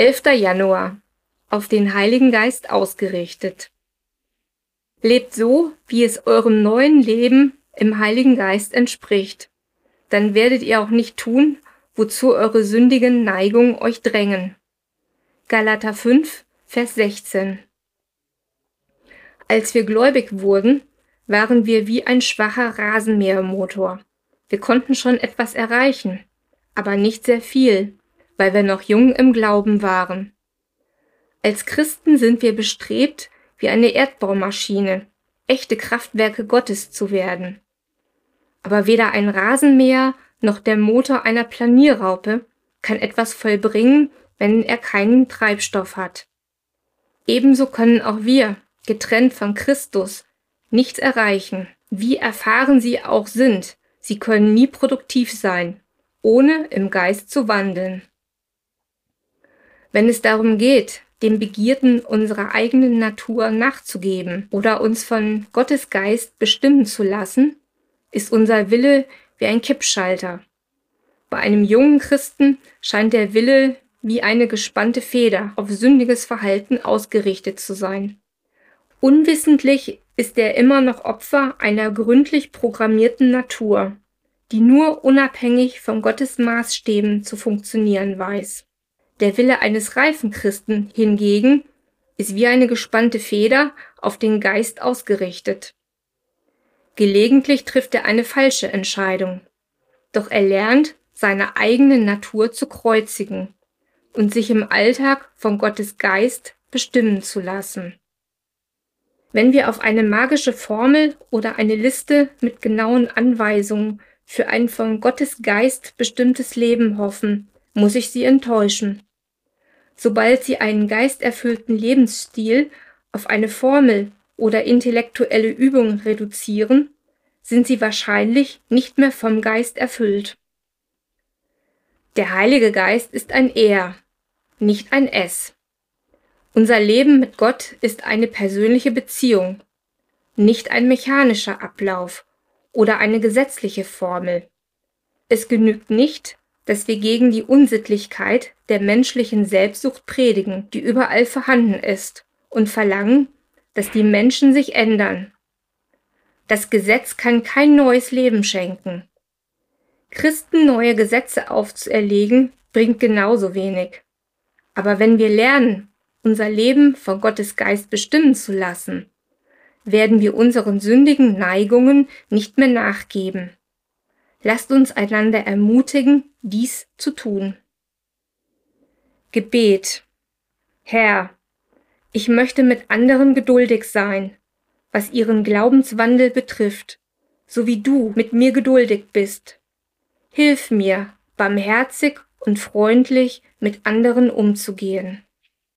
11. Januar auf den Heiligen Geist ausgerichtet. Lebt so, wie es eurem neuen Leben im Heiligen Geist entspricht. Dann werdet ihr auch nicht tun, wozu eure sündigen Neigungen euch drängen. Galater 5, Vers 16. Als wir gläubig wurden, waren wir wie ein schwacher Rasenmähermotor. Wir konnten schon etwas erreichen, aber nicht sehr viel, weil wir noch jung im Glauben waren. Als Christen sind wir bestrebt, wie eine Erdbaumaschine, echte Kraftwerke Gottes zu werden. Aber weder ein Rasenmäher noch der Motor einer Planierraupe kann etwas vollbringen, wenn er keinen Treibstoff hat. Ebenso können auch wir, getrennt von Christus, nichts erreichen. Wie erfahren sie auch sind, sie können nie produktiv sein, ohne im Geist zu wandeln. Wenn es darum geht, den Begierden unserer eigenen Natur nachzugeben oder uns von Gottes Geist bestimmen zu lassen, ist unser Wille wie ein Kippschalter. Bei einem jungen Christen scheint der Wille wie eine gespannte Feder auf sündiges Verhalten ausgerichtet zu sein. Unwissentlich ist er immer noch Opfer einer gründlich programmierten Natur, die nur unabhängig von Gottes Maßstäben zu funktionieren weiß. Der Wille eines reifen Christen hingegen ist wie eine gespannte Feder auf den Geist ausgerichtet. Gelegentlich trifft er eine falsche Entscheidung, doch er lernt, seine eigene Natur zu kreuzigen und sich im Alltag von Gottes Geist bestimmen zu lassen. Wenn wir auf eine magische Formel oder eine Liste mit genauen Anweisungen für ein von Gottes Geist bestimmtes Leben hoffen, muss ich Sie enttäuschen. Sobald Sie einen geisterfüllten Lebensstil auf eine Formel oder intellektuelle Übung reduzieren, sind Sie wahrscheinlich nicht mehr vom Geist erfüllt. Der Heilige Geist ist ein Er, nicht ein Es. Unser Leben mit Gott ist eine persönliche Beziehung, nicht ein mechanischer Ablauf oder eine gesetzliche Formel. Es genügt nicht, dass wir gegen die Unsittlichkeit der menschlichen Selbstsucht predigen, die überall vorhanden ist, und verlangen, dass die Menschen sich ändern. Das Gesetz kann kein neues Leben schenken. Christen neue Gesetze aufzuerlegen, bringt genauso wenig. Aber wenn wir lernen, unser Leben von Gottes Geist bestimmen zu lassen, werden wir unseren sündigen Neigungen nicht mehr nachgeben. Lasst uns einander ermutigen, dies zu tun. Gebet. Herr, ich möchte mit anderen geduldig sein, was ihren Glaubenswandel betrifft, so wie du mit mir geduldig bist. Hilf mir, barmherzig und freundlich mit anderen umzugehen.